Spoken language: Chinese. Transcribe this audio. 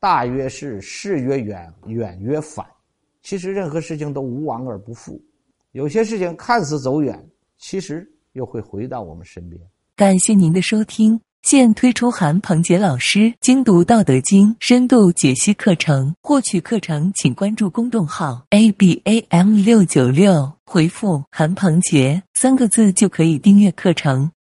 大约是事曰远，远曰反。其实任何事情都无往而不复，有些事情看似走远，其实又会回到我们身边。感谢您的收听，现推出韩鹏杰老师精读《道德经》深度解析课程，获取课程请关注公众号 a b a m 六九六，回复“韩鹏杰”三个字就可以订阅课程。